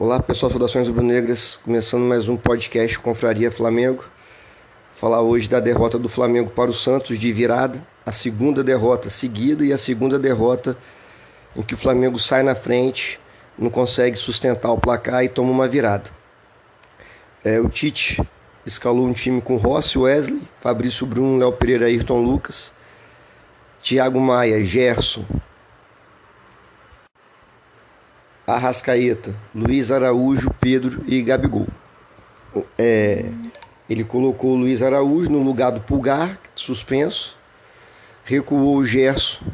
Olá pessoal, saudações rubro-negras, começando mais um podcast Confraria Flamengo. Falar hoje da derrota do Flamengo para o Santos de virada, a segunda derrota seguida e a segunda derrota em que o Flamengo sai na frente, não consegue sustentar o placar e toma uma virada. É, o Tite escalou um time com Rossi, Wesley, Fabrício Bruno, Léo Pereira, Ayrton Lucas, Thiago Maia, Gerson, Arrascaeta, Luiz Araújo, Pedro e Gabigol. É, ele colocou o Luiz Araújo no lugar do Pulgar, suspenso, recuou o Gerson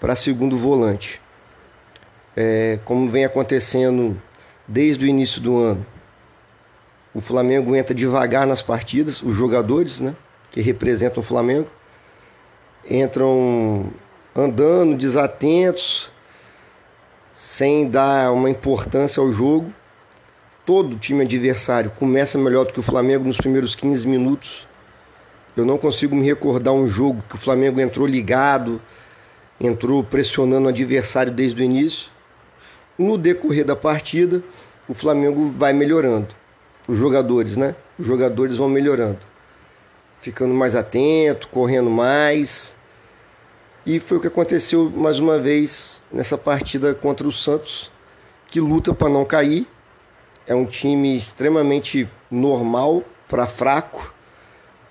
para segundo volante. É, como vem acontecendo desde o início do ano, o Flamengo entra devagar nas partidas, os jogadores né, que representam o Flamengo entram andando, desatentos, sem dar uma importância ao jogo. Todo time adversário começa melhor do que o Flamengo nos primeiros 15 minutos. Eu não consigo me recordar um jogo que o Flamengo entrou ligado, entrou pressionando o adversário desde o início. No decorrer da partida, o Flamengo vai melhorando. Os jogadores, né? Os jogadores vão melhorando. Ficando mais atento, correndo mais. E foi o que aconteceu mais uma vez nessa partida contra o Santos, que luta para não cair. É um time extremamente normal para fraco,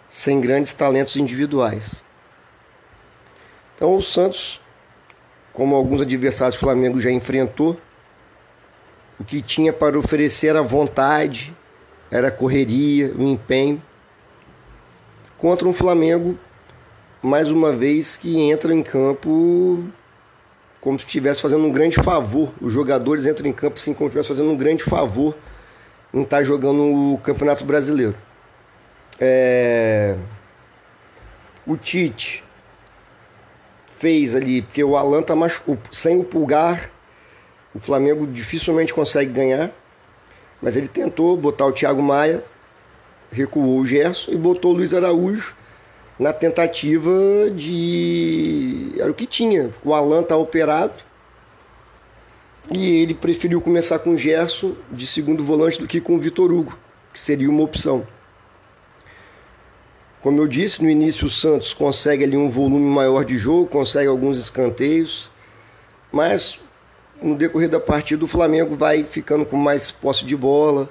sem grandes talentos individuais. Então o Santos, como alguns adversários do Flamengo já enfrentou, o que tinha para oferecer era vontade, era correria, o empenho. Contra um Flamengo mais uma vez que entra em campo como se estivesse fazendo um grande favor. Os jogadores entram em campo assim como se estivesse fazendo um grande favor em estar jogando o Campeonato Brasileiro. É... O Tite fez ali, porque o Alan tá machucado. Sem o pulgar, o Flamengo dificilmente consegue ganhar. Mas ele tentou botar o Thiago Maia, recuou o Gerson e botou o Luiz Araújo na tentativa de. Era o que tinha. O Alan tá operado. E ele preferiu começar com o Gerson de segundo volante do que com o Vitor Hugo, que seria uma opção. Como eu disse, no início o Santos consegue ali um volume maior de jogo, consegue alguns escanteios, mas no decorrer da partida o Flamengo vai ficando com mais posse de bola,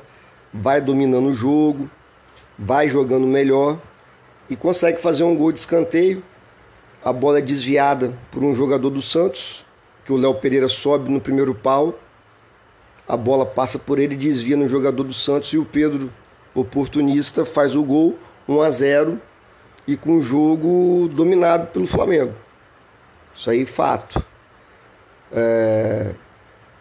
vai dominando o jogo, vai jogando melhor e consegue fazer um gol de escanteio. A bola é desviada por um jogador do Santos, que o Léo Pereira sobe no primeiro pau. A bola passa por ele, desvia no jogador do Santos e o Pedro, oportunista, faz o gol 1 a 0 e com o jogo dominado pelo Flamengo. Isso aí fato. É...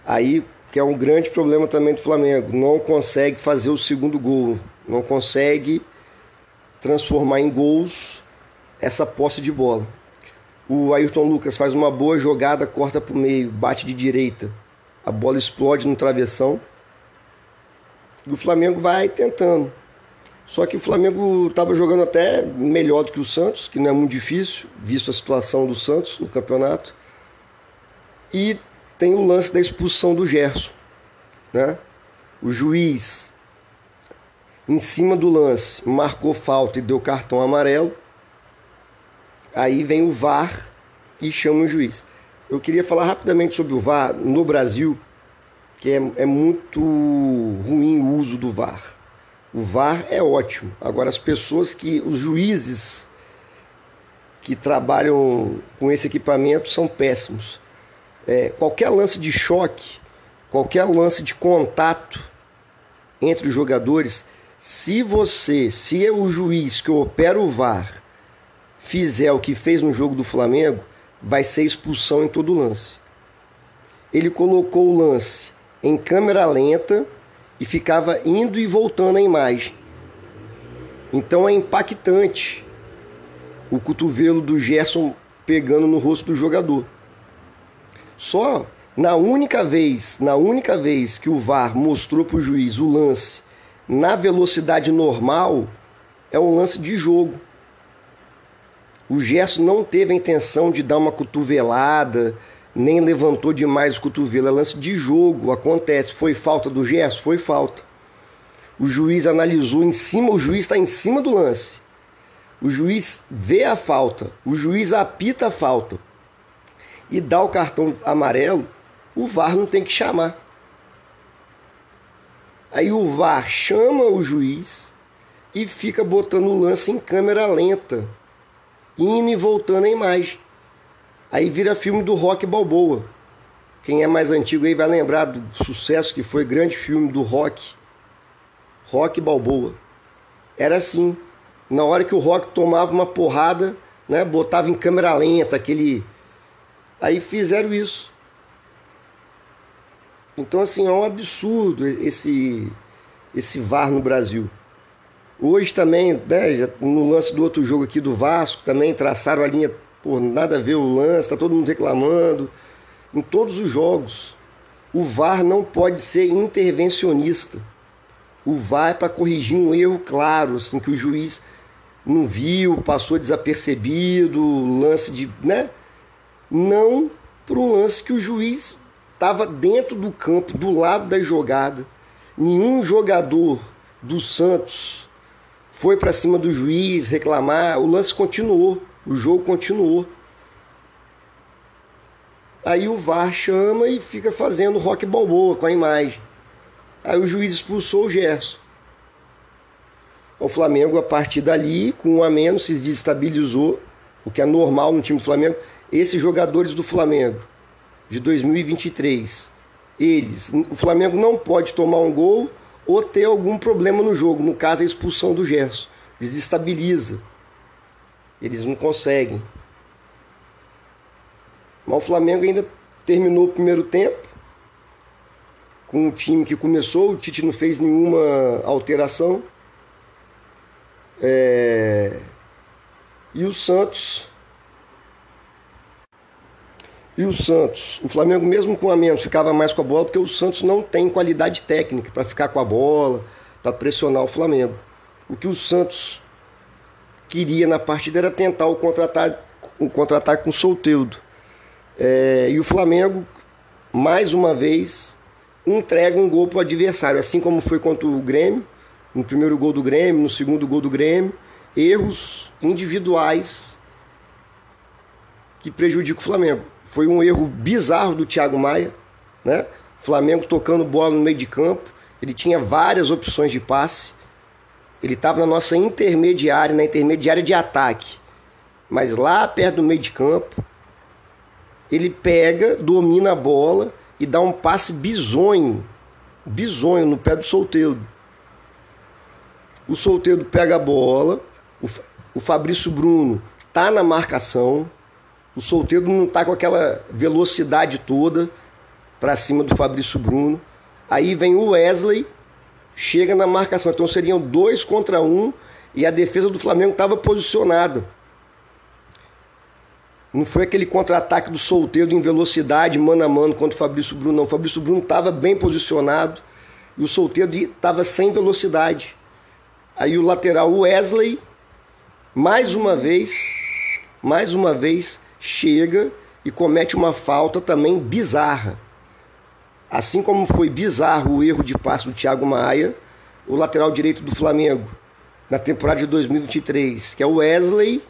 Aí que é um grande problema também do Flamengo, não consegue fazer o segundo gol, não consegue transformar em gols essa posse de bola. O Ayrton Lucas faz uma boa jogada, corta para o meio, bate de direita, a bola explode no travessão. E o Flamengo vai tentando. Só que o Flamengo estava jogando até melhor do que o Santos, que não é muito difícil, visto a situação do Santos no campeonato. E tem o lance da expulsão do Gerson. Né? O juiz em cima do lance, marcou falta e deu cartão amarelo. Aí vem o VAR e chama o juiz. Eu queria falar rapidamente sobre o VAR no Brasil, que é, é muito ruim o uso do VAR. O VAR é ótimo. Agora, as pessoas que, os juízes que trabalham com esse equipamento são péssimos. É, qualquer lance de choque, qualquer lance de contato entre os jogadores se você, se é o juiz que opera o VAR fizer o que fez no jogo do Flamengo, vai ser expulsão em todo lance. Ele colocou o lance em câmera lenta e ficava indo e voltando a imagem. Então é impactante o cotovelo do Gerson pegando no rosto do jogador. Só na única vez, na única vez que o VAR mostrou para o juiz o lance na velocidade normal, é um lance de jogo. O Gerson não teve a intenção de dar uma cotovelada, nem levantou demais o cotovelo. É lance de jogo, acontece. Foi falta do Gerson? Foi falta. O juiz analisou em cima, o juiz está em cima do lance. O juiz vê a falta, o juiz apita a falta e dá o cartão amarelo, o VAR não tem que chamar. Aí o VAR chama o juiz e fica botando o lance em câmera lenta, indo e voltando a imagem. Aí vira filme do Rock Balboa. Quem é mais antigo aí vai lembrar do sucesso que foi grande filme do Rock. Rock Balboa. Era assim. Na hora que o Rock tomava uma porrada, né, botava em câmera lenta aquele Aí fizeram isso. Então, assim, é um absurdo esse, esse VAR no Brasil. Hoje também, né, no lance do outro jogo aqui do Vasco, também traçaram a linha, por nada a ver o lance, tá todo mundo reclamando. Em todos os jogos, o VAR não pode ser intervencionista. O VAR é para corrigir um erro claro, assim, que o juiz não viu, passou desapercebido, lance de, né? Não para um lance que o juiz estava dentro do campo, do lado da jogada. Nenhum jogador do Santos foi para cima do juiz reclamar. O lance continuou, o jogo continuou. Aí o VAR chama e fica fazendo rock balboa com a imagem. Aí o juiz expulsou o Gerson. O Flamengo, a partir dali, com um a menos, se desestabilizou, o que é normal no time do Flamengo. Esses jogadores do Flamengo de 2023, eles, o Flamengo não pode tomar um gol ou ter algum problema no jogo, no caso a expulsão do Gerson, desestabiliza. Eles não conseguem. Mas o Flamengo ainda terminou o primeiro tempo com o time que começou, o Tite não fez nenhuma alteração. É... E o Santos e o Santos, o Flamengo mesmo com a menos ficava mais com a bola porque o Santos não tem qualidade técnica para ficar com a bola, para pressionar o Flamengo. O que o Santos queria na partida era tentar o contra-ataque contra com o Solteudo. É, e o Flamengo, mais uma vez, entrega um gol para o adversário, assim como foi contra o Grêmio, no primeiro gol do Grêmio, no segundo gol do Grêmio, erros individuais que prejudicam o Flamengo. Foi um erro bizarro do Thiago Maia, né? Flamengo tocando bola no meio de campo. Ele tinha várias opções de passe. Ele estava na nossa intermediária, na intermediária de ataque. Mas lá perto do meio de campo, ele pega, domina a bola e dá um passe bizonho. Bizonho no pé do solteiro. O solteiro pega a bola, o Fabrício Bruno tá na marcação, o solteiro não está com aquela velocidade toda para cima do Fabrício Bruno. Aí vem o Wesley, chega na marcação. Então seriam dois contra um e a defesa do Flamengo estava posicionada. Não foi aquele contra-ataque do solteiro em velocidade, mano a mano contra o Fabrício Bruno, não. O Fabrício Bruno estava bem posicionado e o solteiro estava sem velocidade. Aí o lateral Wesley, mais uma vez, mais uma vez, chega e comete uma falta também bizarra. Assim como foi bizarro o erro de passe do Thiago Maia, o lateral direito do Flamengo, na temporada de 2023, que é o Wesley,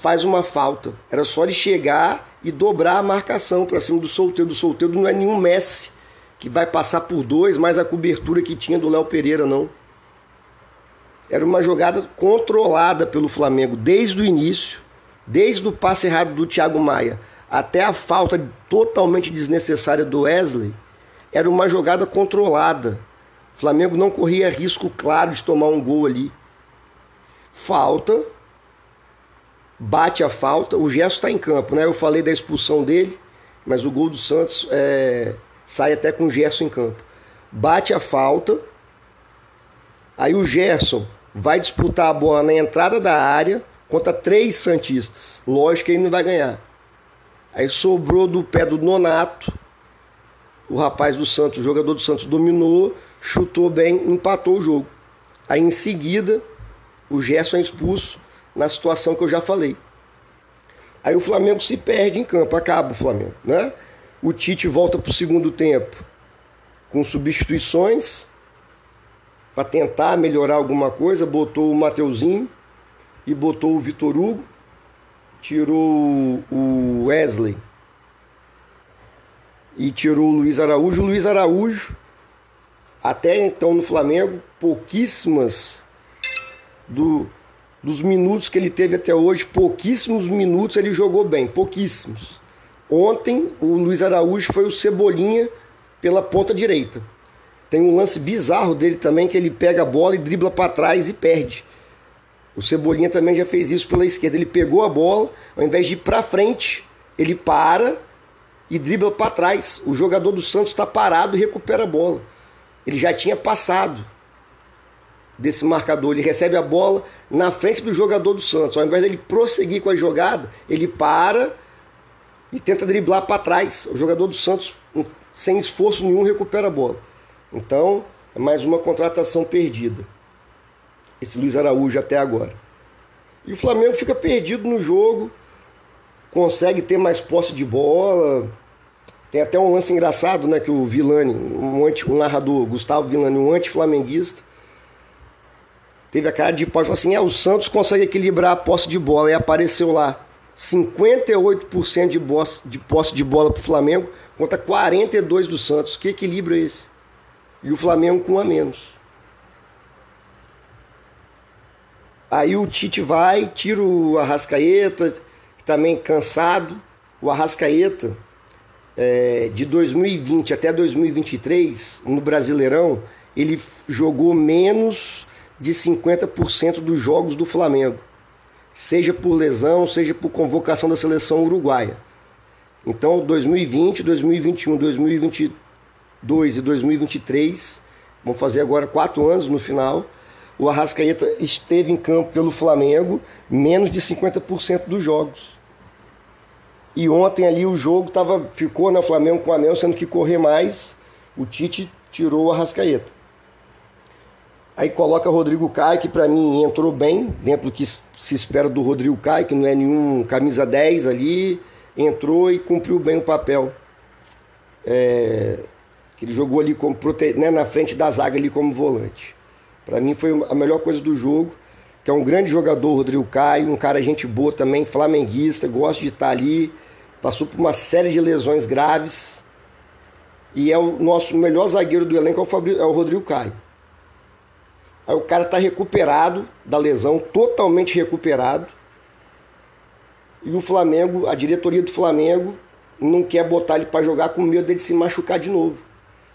faz uma falta. Era só ele chegar e dobrar a marcação para cima do solteiro. Do solteiro não é nenhum Messi que vai passar por dois, mais a cobertura que tinha do Léo Pereira, não. Era uma jogada controlada pelo Flamengo desde o início desde o passe errado do Thiago Maia até a falta totalmente desnecessária do Wesley, era uma jogada controlada. O Flamengo não corria risco claro de tomar um gol ali. Falta, bate a falta, o gesto está em campo, né? Eu falei da expulsão dele, mas o gol do Santos é, sai até com o Gerson em campo. Bate a falta, aí o Gerson vai disputar a bola na entrada da área, contra três Santistas. Lógico que ele não vai ganhar. Aí sobrou do pé do Nonato. O rapaz do Santos, o jogador do Santos, dominou, chutou bem, empatou o jogo. Aí em seguida, o Gerson é expulso na situação que eu já falei. Aí o Flamengo se perde em campo, acaba o Flamengo, né? O Tite volta para o segundo tempo com substituições para tentar melhorar alguma coisa, botou o Mateuzinho e botou o Vitor Hugo, tirou o Wesley e tirou o Luiz Araújo. O Luiz Araújo, até então no Flamengo, pouquíssimas do, dos minutos que ele teve até hoje, pouquíssimos minutos ele jogou bem, pouquíssimos. Ontem o Luiz Araújo foi o Cebolinha pela ponta direita. Tem um lance bizarro dele também que ele pega a bola e dribla para trás e perde. O Cebolinha também já fez isso pela esquerda. Ele pegou a bola, ao invés de ir para frente, ele para e dribla para trás. O jogador do Santos está parado e recupera a bola. Ele já tinha passado desse marcador. Ele recebe a bola na frente do jogador do Santos. Ao invés dele prosseguir com a jogada, ele para e tenta driblar para trás. O jogador do Santos, sem esforço nenhum, recupera a bola. Então, é mais uma contratação perdida. Esse Luiz Araújo até agora. E o Flamengo fica perdido no jogo, consegue ter mais posse de bola. Tem até um lance engraçado, né? Que o Vilani, um, anti, um narrador, Gustavo Vilani, um anti-flamenguista, teve a cara de pau e falou assim: é, o Santos consegue equilibrar a posse de bola. E apareceu lá 58% de, boss, de posse de bola para o Flamengo contra 42% do Santos. Que equilíbrio é esse? E o Flamengo com um a menos. Aí o Tite vai, tira o Arrascaeta, que também cansado. O Arrascaeta, é, de 2020 até 2023, no Brasileirão, ele jogou menos de 50% dos jogos do Flamengo. Seja por lesão, seja por convocação da seleção uruguaia. Então, 2020, 2021, 2022 e 2023, vão fazer agora quatro anos no final o Arrascaeta esteve em campo pelo Flamengo menos de 50% dos jogos. E ontem ali o jogo tava, ficou na Flamengo com o Anel, sendo que correr mais, o Tite tirou o Arrascaeta. Aí coloca Rodrigo Caio, que para mim entrou bem, dentro do que se espera do Rodrigo Caio, que não é nenhum camisa 10 ali, entrou e cumpriu bem o papel. É, ele jogou ali como né, na frente da zaga ali como volante. Para mim foi a melhor coisa do jogo, que é um grande jogador, Rodrigo Caio, um cara gente boa também, flamenguista, gosta de estar ali, passou por uma série de lesões graves e é o nosso melhor zagueiro do elenco é o, é o Rodrigo Caio. Aí o cara está recuperado da lesão, totalmente recuperado. E o Flamengo, a diretoria do Flamengo, não quer botar ele para jogar com medo dele se machucar de novo.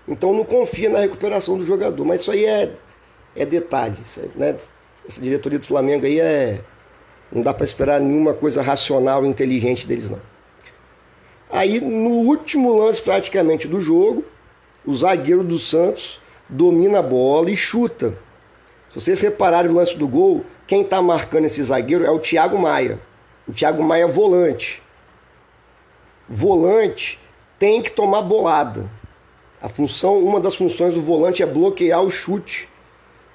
Então não confia na recuperação do jogador. Mas isso aí é é detalhe. Né? Essa diretoria do Flamengo aí é. Não dá para esperar nenhuma coisa racional e inteligente deles, não. Aí, no último lance praticamente do jogo, o zagueiro do Santos domina a bola e chuta. Se vocês repararem o lance do gol, quem está marcando esse zagueiro é o Thiago Maia. O Thiago Maia é volante. Volante tem que tomar bolada. A função, uma das funções do volante é bloquear o chute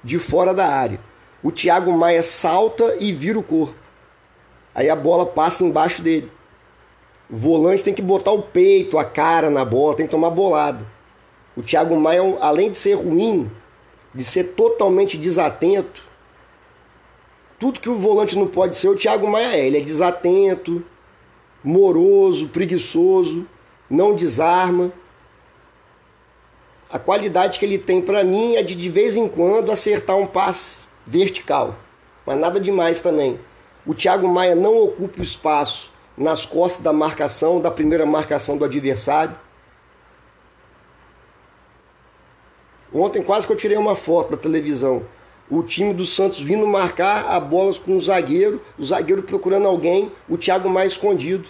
de fora da área. O Thiago Maia salta e vira o corpo. Aí a bola passa embaixo dele. O volante tem que botar o peito, a cara na bola, tem que tomar bolado. O Thiago Maia, além de ser ruim, de ser totalmente desatento, tudo que o volante não pode ser, o Thiago Maia é. Ele é desatento, moroso, preguiçoso, não desarma. A qualidade que ele tem para mim é de de vez em quando acertar um passe vertical, mas nada demais também. O Thiago Maia não ocupa o espaço nas costas da marcação, da primeira marcação do adversário. Ontem quase que eu tirei uma foto da televisão. O time do Santos vindo marcar a bola com o zagueiro, o zagueiro procurando alguém, o Thiago Maia escondido.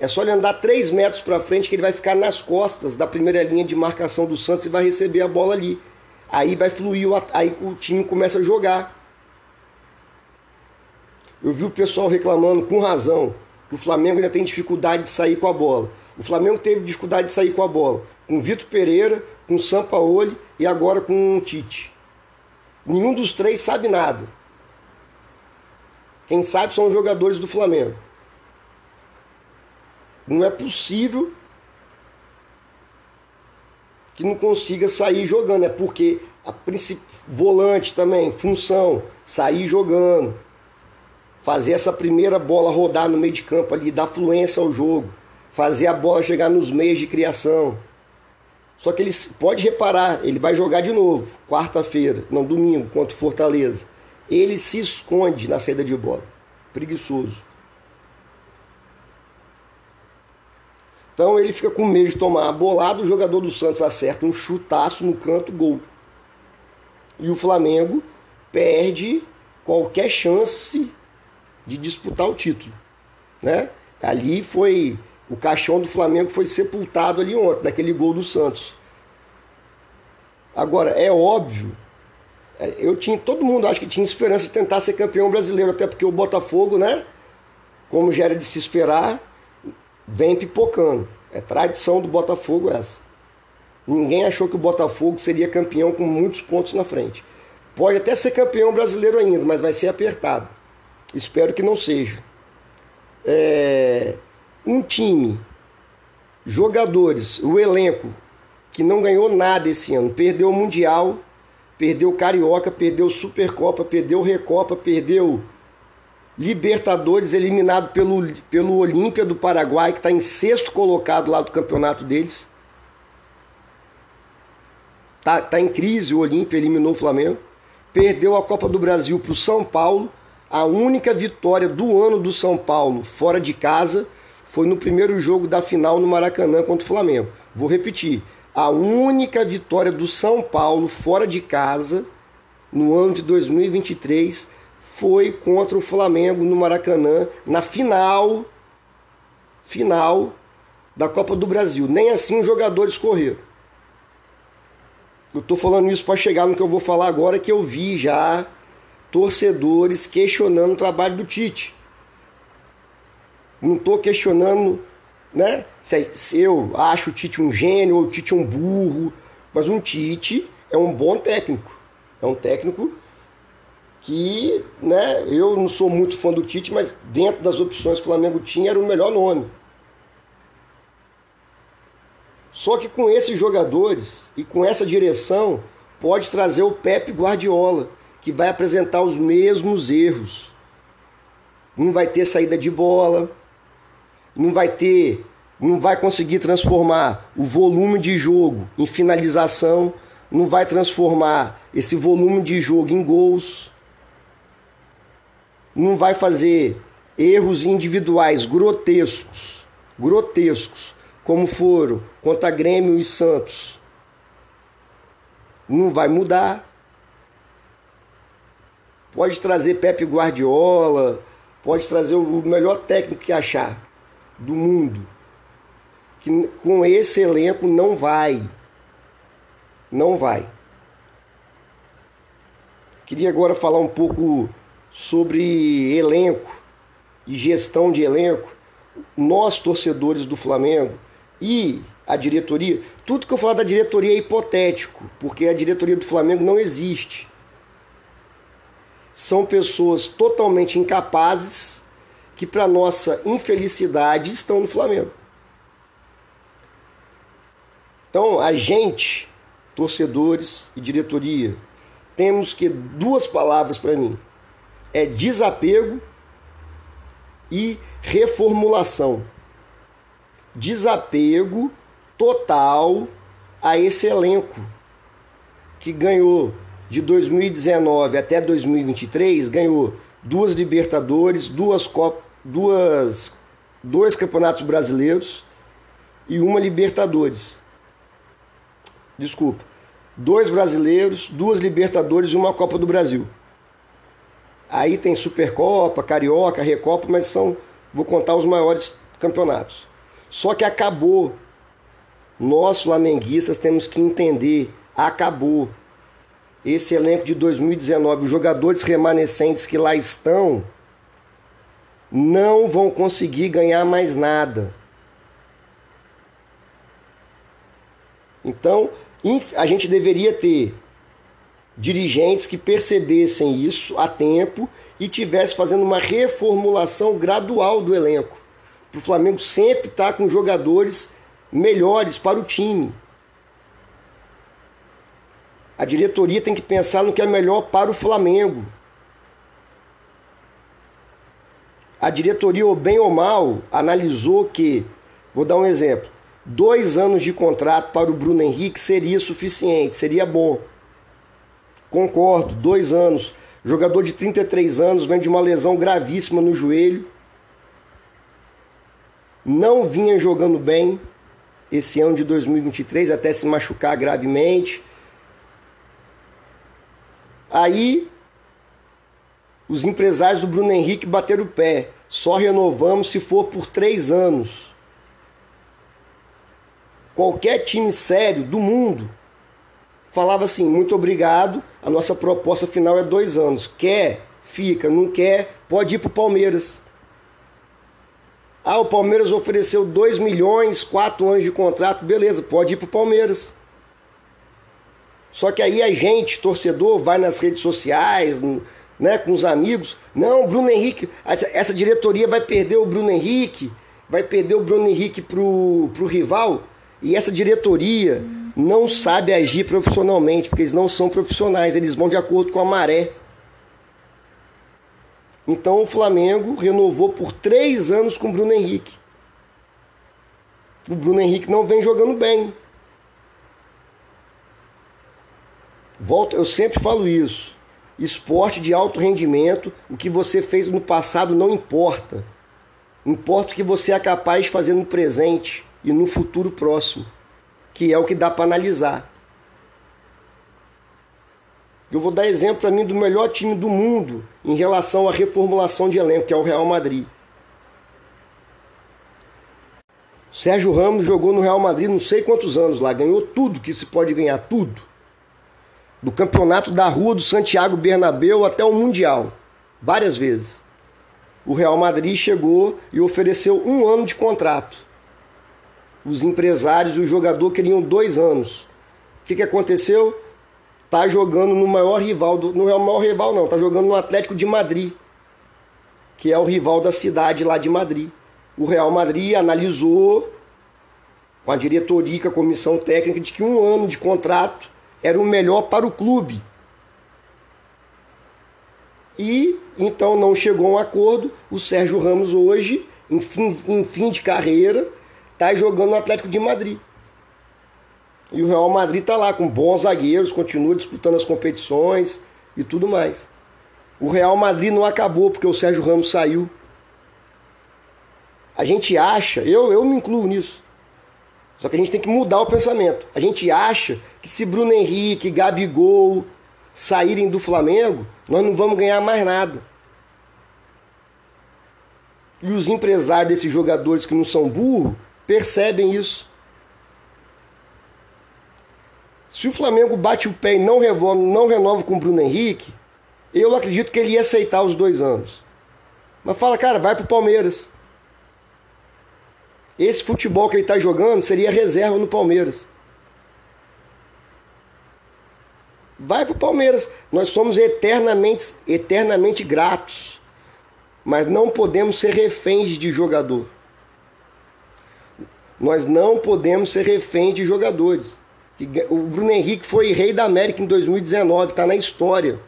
É só ele andar 3 metros para frente que ele vai ficar nas costas da primeira linha de marcação do Santos e vai receber a bola ali. Aí vai fluir, aí o time começa a jogar. Eu vi o pessoal reclamando com razão que o Flamengo ainda tem dificuldade de sair com a bola. O Flamengo teve dificuldade de sair com a bola com Vitor Pereira, com Sampaoli e agora com o Tite. Nenhum dos três sabe nada. Quem sabe são os jogadores do Flamengo. Não é possível que não consiga sair jogando. É porque a volante também, função, sair jogando, fazer essa primeira bola rodar no meio de campo ali, dar fluência ao jogo, fazer a bola chegar nos meios de criação. Só que ele pode reparar, ele vai jogar de novo, quarta-feira, não domingo, contra o Fortaleza. Ele se esconde na saída de bola. Preguiçoso. Então ele fica com medo de tomar a bolada, o jogador do Santos acerta um chutaço no canto, gol. E o Flamengo perde qualquer chance de disputar o título, né? Ali foi o caixão do Flamengo foi sepultado ali ontem, naquele gol do Santos. Agora, é óbvio, é, eu tinha, todo mundo acho que tinha esperança de tentar ser campeão brasileiro, até porque o Botafogo, né, como já era de se esperar, vem pipocando. É tradição do Botafogo essa. Ninguém achou que o Botafogo seria campeão com muitos pontos na frente. Pode até ser campeão brasileiro ainda, mas vai ser apertado. Espero que não seja. É... Um time, jogadores, o elenco que não ganhou nada esse ano, perdeu o Mundial, perdeu o Carioca, perdeu Supercopa, perdeu Recopa, perdeu Libertadores eliminado pelo, pelo Olímpia do Paraguai, que está em sexto colocado lá do campeonato deles. Tá, tá em crise, o Olímpia eliminou o Flamengo. Perdeu a Copa do Brasil para o São Paulo. A única vitória do ano do São Paulo fora de casa foi no primeiro jogo da final no Maracanã contra o Flamengo. Vou repetir. A única vitória do São Paulo fora de casa no ano de 2023 foi contra o Flamengo no Maracanã, na final, final da Copa do Brasil. Nem assim os jogadores correram. Eu estou falando isso para chegar no que eu vou falar agora, que eu vi já torcedores questionando o trabalho do Tite. Não estou questionando né, se eu acho o Tite um gênio ou o Tite um burro, mas um Tite é um bom técnico. É um técnico que né, eu não sou muito fã do Tite, mas dentro das opções que o Flamengo tinha era o melhor nome. Só que com esses jogadores e com essa direção, pode trazer o Pepe Guardiola, que vai apresentar os mesmos erros. Não vai ter saída de bola, não vai ter, não vai conseguir transformar o volume de jogo em finalização, não vai transformar esse volume de jogo em gols não vai fazer erros individuais grotescos, grotescos, como foram contra Grêmio e Santos. Não vai mudar. Pode trazer Pepe Guardiola, pode trazer o melhor técnico que achar do mundo. Que com esse elenco não vai. Não vai. Queria agora falar um pouco sobre elenco e gestão de elenco, nós torcedores do Flamengo e a diretoria, tudo que eu falar da diretoria é hipotético, porque a diretoria do Flamengo não existe. São pessoas totalmente incapazes que, para nossa infelicidade, estão no Flamengo. Então, a gente, torcedores e diretoria, temos que duas palavras para mim: é desapego e reformulação. Desapego total a esse elenco que ganhou de 2019 até 2023 ganhou duas Libertadores, duas Copas, duas dois Campeonatos Brasileiros e uma Libertadores. Desculpa. Dois brasileiros, duas Libertadores e uma Copa do Brasil. Aí tem Supercopa, Carioca, Recopa, mas são, vou contar os maiores campeonatos. Só que acabou. Nós, flamenguistas, temos que entender, acabou. Esse elenco de 2019, os jogadores remanescentes que lá estão, não vão conseguir ganhar mais nada. Então, a gente deveria ter dirigentes que percebessem isso a tempo e tivessem fazendo uma reformulação gradual do elenco. para o Flamengo sempre estar tá com jogadores melhores para o time. A diretoria tem que pensar no que é melhor para o Flamengo. A diretoria, ou bem ou mal, analisou que, vou dar um exemplo, dois anos de contrato para o Bruno Henrique seria suficiente, seria bom. Concordo, dois anos. Jogador de 33 anos vem de uma lesão gravíssima no joelho. Não vinha jogando bem esse ano de 2023, até se machucar gravemente. Aí os empresários do Bruno Henrique bateram o pé. Só renovamos se for por três anos. Qualquer time sério do mundo falava assim: muito obrigado, a nossa proposta final é dois anos. Quer, fica, não quer, pode ir para o Palmeiras. Ah, o Palmeiras ofereceu 2 milhões, 4 anos de contrato, beleza, pode ir para o Palmeiras. Só que aí a gente, torcedor, vai nas redes sociais, né, com os amigos. Não, Bruno Henrique, essa diretoria vai perder o Bruno Henrique, vai perder o Bruno Henrique pro, pro rival. E essa diretoria não sabe agir profissionalmente, porque eles não são profissionais, eles vão de acordo com a maré. Então o Flamengo renovou por três anos com o Bruno Henrique. O Bruno Henrique não vem jogando bem. Volto, eu sempre falo isso. Esporte de alto rendimento, o que você fez no passado não importa. Importa o que você é capaz de fazer no presente e no futuro próximo, que é o que dá para analisar. Eu vou dar exemplo para mim do melhor time do mundo em relação à reformulação de elenco, que é o Real Madrid. Sérgio Ramos jogou no Real Madrid não sei quantos anos lá, ganhou tudo que se pode ganhar, tudo. Do campeonato da rua do Santiago Bernabéu até o Mundial, várias vezes. O Real Madrid chegou e ofereceu um ano de contrato os empresários e o jogador queriam dois anos. O que, que aconteceu? Tá jogando no maior rival, do, não é o maior rival não, tá jogando no Atlético de Madrid, que é o rival da cidade lá de Madrid. O Real Madrid analisou com a diretoria, com a comissão técnica, de que um ano de contrato era o melhor para o clube. E então não chegou a um acordo. O Sérgio Ramos hoje, em fim, em fim de carreira, está jogando no Atlético de Madrid. E o Real Madrid está lá com bons zagueiros, continua disputando as competições e tudo mais. O Real Madrid não acabou porque o Sérgio Ramos saiu. A gente acha, eu, eu me incluo nisso. Só que a gente tem que mudar o pensamento. A gente acha que se Bruno Henrique, Gabigol saírem do Flamengo, nós não vamos ganhar mais nada. E os empresários desses jogadores que não são burros percebem isso. Se o Flamengo bate o pé e não renova, não renova com o Bruno Henrique, eu acredito que ele ia aceitar os dois anos. Mas fala, cara, vai pro Palmeiras. Esse futebol que ele está jogando seria reserva no Palmeiras. Vai pro Palmeiras. Nós somos eternamente, eternamente gratos. Mas não podemos ser reféns de jogador. Nós não podemos ser reféns de jogadores. O Bruno Henrique foi rei da América em 2019, está na história.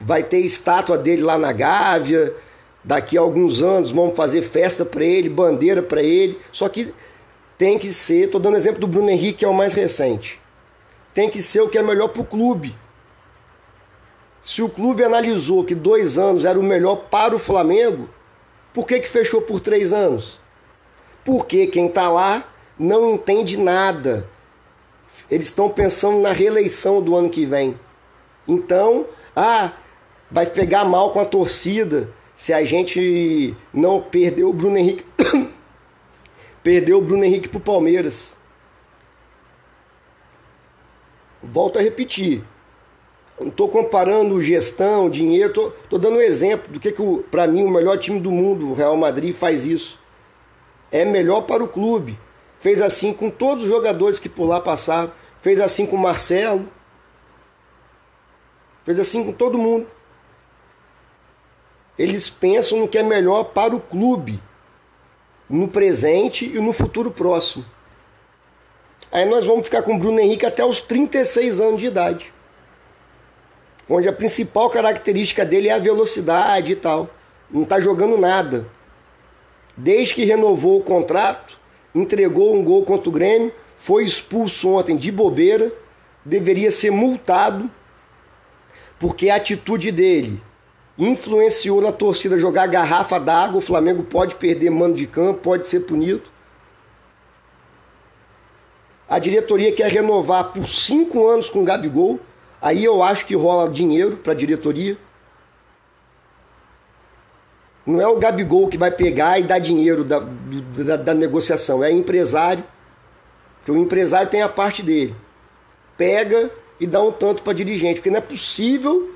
Vai ter estátua dele lá na Gávea. Daqui a alguns anos vamos fazer festa para ele, bandeira para ele. Só que tem que ser, estou dando exemplo do Bruno Henrique, que é o mais recente. Tem que ser o que é melhor para o clube. Se o clube analisou que dois anos era o melhor para o Flamengo, por que, que fechou por três anos? Porque quem está lá não entende nada. Eles estão pensando na reeleição do ano que vem. Então, ah, vai pegar mal com a torcida se a gente não perder o Bruno Henrique. perdeu o Bruno Henrique para o Palmeiras. Volto a repetir. Não estou comparando gestão, dinheiro, estou dando um exemplo do que, que para mim, o melhor time do mundo, o Real Madrid, faz isso é melhor para o clube. Fez assim com todos os jogadores que por lá passaram. Fez assim com o Marcelo. Fez assim com todo mundo. eles pensam no que é melhor para o clube, no presente e no futuro próximo. Aí nós vamos ficar com o Bruno Henrique até os 36 anos de idade. Onde a principal característica dele é a velocidade e tal. Não está jogando nada. Desde que renovou o contrato, entregou um gol contra o Grêmio, foi expulso ontem de bobeira, deveria ser multado, porque a atitude dele influenciou na torcida jogar garrafa d'água. O Flamengo pode perder mando de campo, pode ser punido. A diretoria quer renovar por cinco anos com o Gabigol. Aí eu acho que rola dinheiro para a diretoria. Não é o Gabigol que vai pegar e dar dinheiro da, da, da negociação, é empresário. Porque o empresário tem a parte dele. Pega e dá um tanto para dirigente, porque não é possível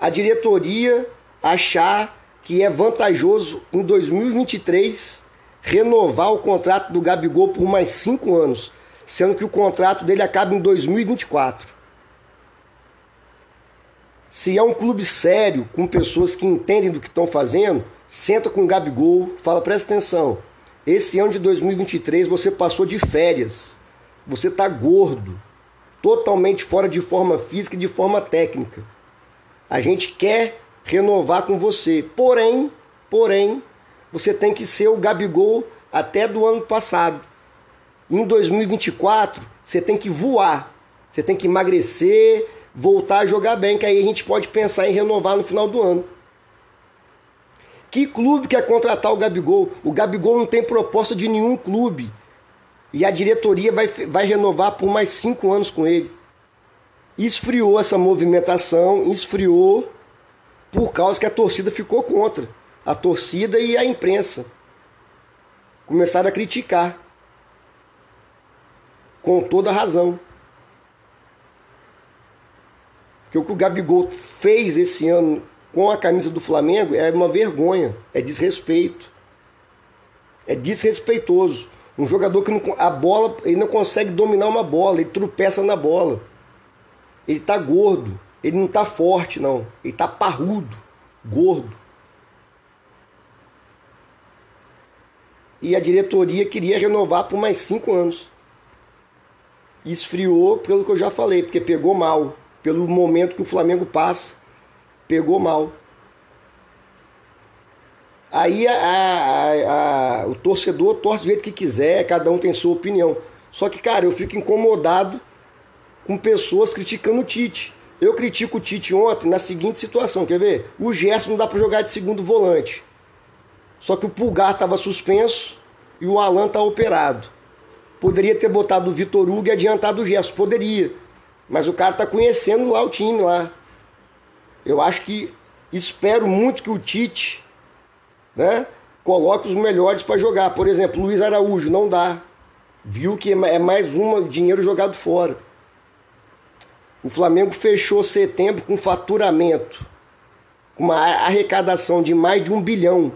a diretoria achar que é vantajoso em 2023 renovar o contrato do Gabigol por mais cinco anos sendo que o contrato dele acaba em 2024. Se é um clube sério, com pessoas que entendem do que estão fazendo, senta com o Gabigol, fala, presta atenção, esse ano de 2023 você passou de férias, você está gordo, totalmente fora de forma física e de forma técnica. A gente quer renovar com você, porém, porém, você tem que ser o Gabigol até do ano passado. Em 2024, você tem que voar, você tem que emagrecer, voltar a jogar bem, que aí a gente pode pensar em renovar no final do ano. Que clube quer contratar o Gabigol? O Gabigol não tem proposta de nenhum clube. E a diretoria vai, vai renovar por mais cinco anos com ele. Esfriou essa movimentação, esfriou por causa que a torcida ficou contra. A torcida e a imprensa começaram a criticar com toda razão. Porque o que o Gabigol fez esse ano com a camisa do Flamengo é uma vergonha, é desrespeito. É desrespeitoso. Um jogador que não, a bola, ele não consegue dominar uma bola, ele tropeça na bola. Ele tá gordo, ele não tá forte não, ele tá parrudo, gordo. E a diretoria queria renovar por mais cinco anos esfriou pelo que eu já falei, porque pegou mal. Pelo momento que o Flamengo passa, pegou mal. Aí a, a, a, o torcedor torce do jeito que quiser, cada um tem sua opinião. Só que, cara, eu fico incomodado com pessoas criticando o Tite. Eu critico o Tite ontem na seguinte situação, quer ver? O Gerson não dá para jogar de segundo volante. Só que o Pulgar estava suspenso e o Alan tá operado. Poderia ter botado o Vitor Hugo e adiantado o Gerson, poderia. Mas o cara tá conhecendo lá o time lá. Eu acho que espero muito que o Tite, né, coloque os melhores para jogar. Por exemplo, Luiz Araújo não dá. Viu que é mais um dinheiro jogado fora. O Flamengo fechou setembro com faturamento, com uma arrecadação de mais de um bilhão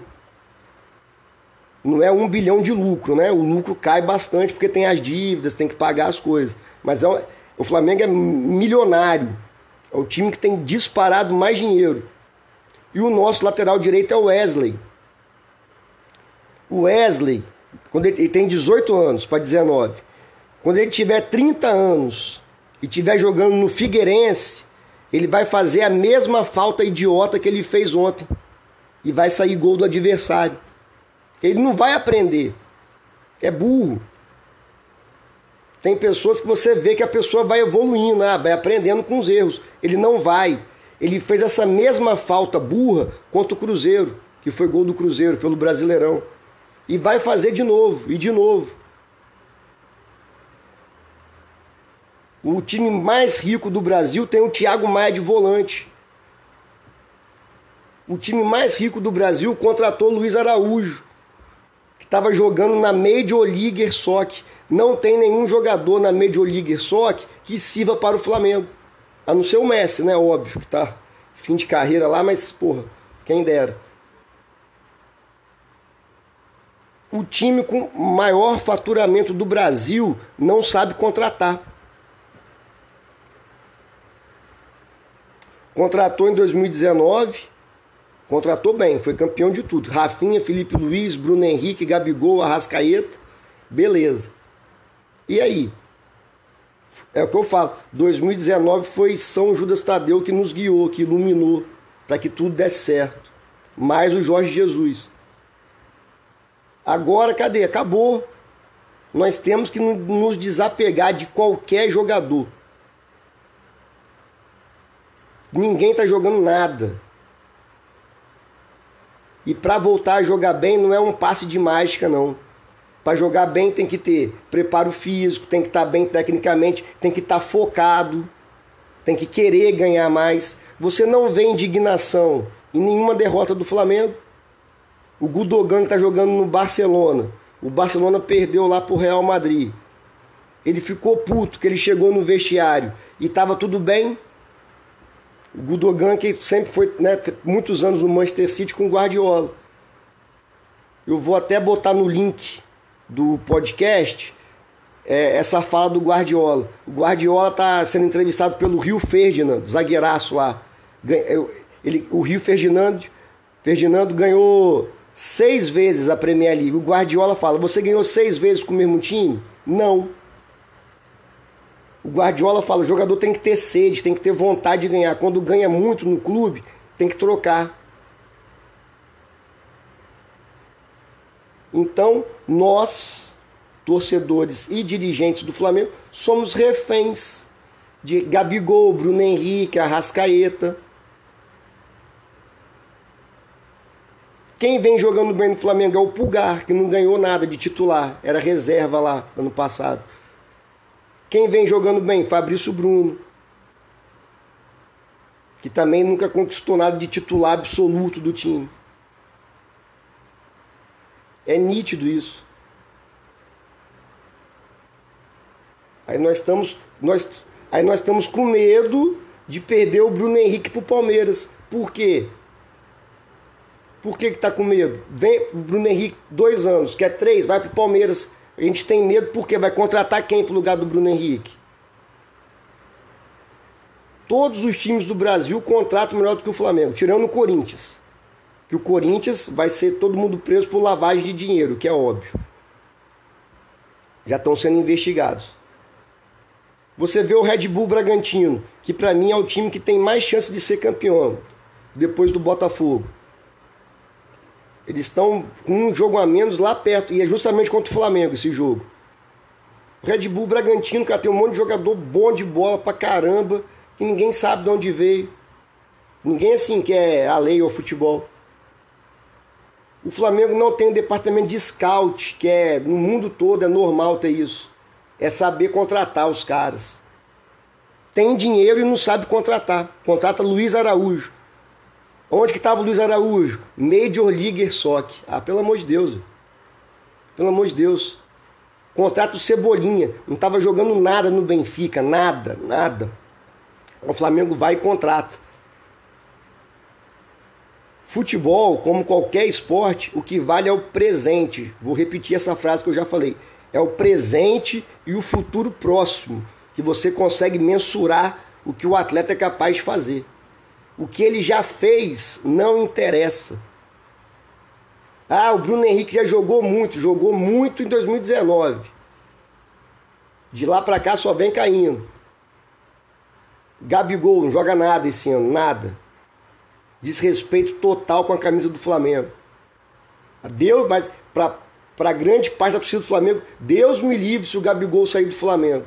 não é um bilhão de lucro, né? O lucro cai bastante porque tem as dívidas, tem que pagar as coisas. Mas é, o Flamengo é milionário. É o time que tem disparado mais dinheiro. E o nosso lateral direito é o Wesley. O Wesley, quando ele, ele tem 18 anos para 19, quando ele tiver 30 anos e estiver jogando no Figueirense, ele vai fazer a mesma falta idiota que ele fez ontem. E vai sair gol do adversário. Ele não vai aprender. É burro. Tem pessoas que você vê que a pessoa vai evoluindo, né? vai aprendendo com os erros. Ele não vai. Ele fez essa mesma falta burra contra o Cruzeiro, que foi gol do Cruzeiro pelo Brasileirão. E vai fazer de novo, e de novo. O time mais rico do Brasil tem o Thiago Maia de volante. O time mais rico do Brasil contratou Luiz Araújo que estava jogando na Major League Soccer. Não tem nenhum jogador na Major League Soccer que sirva para o Flamengo. A não ser o Messi, né? Óbvio, que tá fim de carreira lá, mas, porra, quem dera. O time com maior faturamento do Brasil não sabe contratar. Contratou em 2019 Contratou bem, foi campeão de tudo. Rafinha, Felipe Luiz, Bruno Henrique, Gabigol, Arrascaeta. Beleza. E aí? É o que eu falo. 2019 foi São Judas Tadeu que nos guiou, que iluminou para que tudo desse certo. Mais o Jorge Jesus. Agora, cadê? Acabou. Nós temos que nos desapegar de qualquer jogador. Ninguém está jogando nada. E para voltar a jogar bem não é um passe de mágica, não. Para jogar bem tem que ter preparo físico, tem que estar tá bem tecnicamente, tem que estar tá focado, tem que querer ganhar mais. Você não vê indignação em nenhuma derrota do Flamengo. O Gudogan que está jogando no Barcelona. O Barcelona perdeu lá para o Real Madrid. Ele ficou puto que ele chegou no vestiário e estava tudo bem. O Gudogan, que sempre foi né, muitos anos no Manchester City com Guardiola. Eu vou até botar no link do podcast é, essa fala do Guardiola. O Guardiola está sendo entrevistado pelo Rio Ferdinand, zagueiraço lá. Ele, o Rio Ferdinand, Ferdinando ganhou seis vezes a Premier League. O Guardiola fala: Você ganhou seis vezes com o mesmo time? Não. O Guardiola fala: o jogador tem que ter sede, tem que ter vontade de ganhar. Quando ganha muito no clube, tem que trocar. Então, nós, torcedores e dirigentes do Flamengo, somos reféns de Gabigol, Bruno Henrique, Arrascaeta. Quem vem jogando bem no Flamengo é o Pulgar, que não ganhou nada de titular, era reserva lá ano passado. Quem vem jogando bem? Fabrício Bruno. Que também nunca conquistou nada de titular absoluto do time. É nítido isso. Aí nós estamos, nós, aí nós estamos com medo de perder o Bruno Henrique pro Palmeiras. Por quê? Por que, que tá com medo? Vem o Bruno Henrique, dois anos, quer três, vai pro Palmeiras. A gente tem medo porque vai contratar quem pro lugar do Bruno Henrique? Todos os times do Brasil contratam melhor do que o Flamengo, tirando o Corinthians. Que o Corinthians vai ser todo mundo preso por lavagem de dinheiro, que é óbvio. Já estão sendo investigados. Você vê o Red Bull Bragantino, que para mim é o time que tem mais chance de ser campeão, depois do Botafogo. Eles estão com um jogo a menos lá perto. E é justamente contra o Flamengo esse jogo. Red Bull Bragantino, cara, tem um monte de jogador bom de bola pra caramba. Que ninguém sabe de onde veio. Ninguém assim quer a lei ao futebol. O Flamengo não tem um departamento de scout, que é no mundo todo é normal ter isso. É saber contratar os caras. Tem dinheiro e não sabe contratar. Contrata Luiz Araújo. Onde que estava o Luiz Araújo? Major League Soccer. Ah, pelo amor de Deus. Pelo amor de Deus. Contrato Cebolinha. Não estava jogando nada no Benfica. Nada, nada. O Flamengo vai e contrata. Futebol, como qualquer esporte, o que vale é o presente. Vou repetir essa frase que eu já falei. É o presente e o futuro próximo que você consegue mensurar o que o atleta é capaz de fazer. O que ele já fez não interessa. Ah, o Bruno Henrique já jogou muito, jogou muito em 2019. De lá para cá só vem caindo. Gabigol não joga nada esse ano, nada. Desrespeito total com a camisa do Flamengo. Deus, mas para grande parte da torcida do Flamengo, Deus me livre se o Gabigol sair do Flamengo.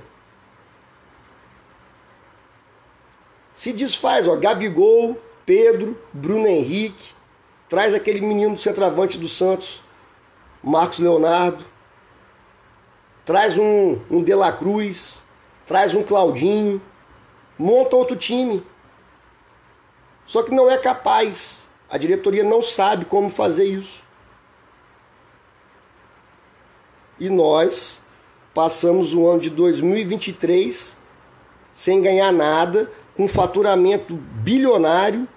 se desfaz, ó, Gabigol, Pedro, Bruno Henrique, traz aquele menino do centroavante do Santos, Marcos Leonardo, traz um, um De La Cruz, traz um Claudinho, monta outro time. Só que não é capaz, a diretoria não sabe como fazer isso. E nós passamos o ano de 2023 sem ganhar nada, com faturamento bilionário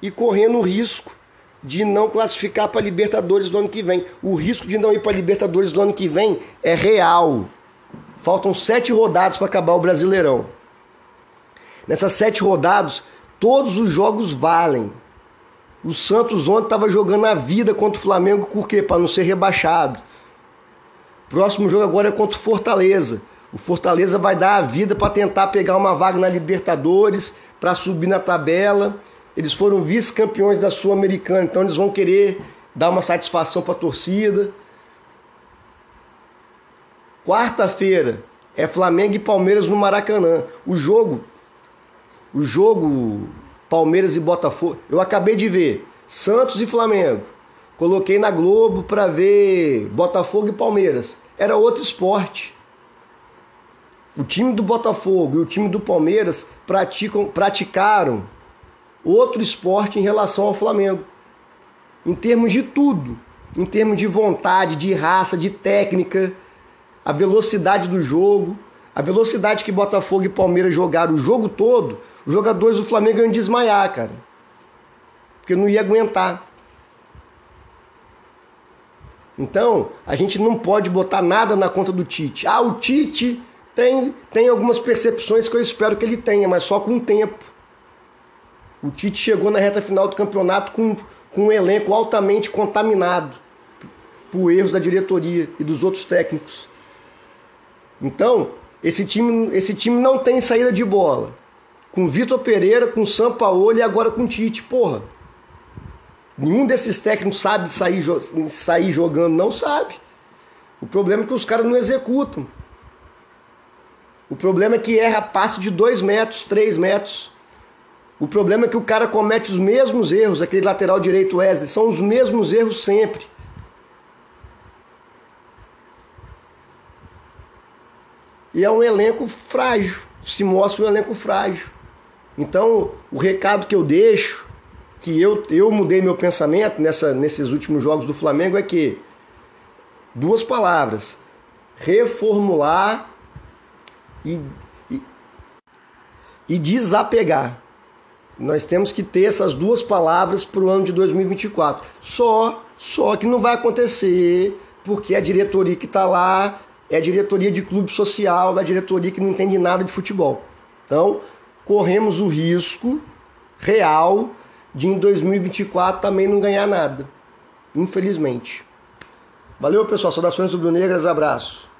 e correndo o risco de não classificar para Libertadores do ano que vem. O risco de não ir para Libertadores do ano que vem é real. Faltam sete rodadas para acabar o Brasileirão. Nessas sete rodadas, todos os jogos valem. O Santos ontem estava jogando a vida contra o Flamengo, por quê? Para não ser rebaixado. Próximo jogo agora é contra o Fortaleza. O Fortaleza vai dar a vida para tentar pegar uma vaga na Libertadores, para subir na tabela. Eles foram vice-campeões da Sul-Americana, então eles vão querer dar uma satisfação para a torcida. Quarta-feira é Flamengo e Palmeiras no Maracanã. O jogo, o jogo Palmeiras e Botafogo, eu acabei de ver Santos e Flamengo. Coloquei na Globo para ver Botafogo e Palmeiras. Era outro esporte. O time do Botafogo e o time do Palmeiras praticam, praticaram outro esporte em relação ao Flamengo. Em termos de tudo, em termos de vontade, de raça, de técnica, a velocidade do jogo, a velocidade que Botafogo e Palmeiras jogaram o jogo todo, os jogadores do Flamengo iam desmaiar, cara. Porque não ia aguentar. Então, a gente não pode botar nada na conta do Tite. Ah, o Tite tem, tem algumas percepções que eu espero que ele tenha, mas só com o tempo. O Tite chegou na reta final do campeonato com, com um elenco altamente contaminado por erros da diretoria e dos outros técnicos. Então, esse time, esse time não tem saída de bola. Com Vitor Pereira, com Sampaoli e agora com Tite. Porra. Nenhum desses técnicos sabe sair, sair jogando, não sabe. O problema é que os caras não executam. O problema é que erra passo de 2 metros, 3 metros. O problema é que o cara comete os mesmos erros, aquele lateral direito Wesley, são os mesmos erros sempre. E é um elenco frágil, se mostra um elenco frágil. Então, o recado que eu deixo, que eu, eu mudei meu pensamento nessa, nesses últimos jogos do Flamengo, é que duas palavras: reformular e, e, e desapegar. Nós temos que ter essas duas palavras para o ano de 2024. Só, só que não vai acontecer porque a diretoria que está lá é a diretoria de clube social, é a diretoria que não entende nada de futebol. Então, corremos o risco real de em 2024 também não ganhar nada. Infelizmente. Valeu, pessoal. Saudações rubro-negras. Abraço.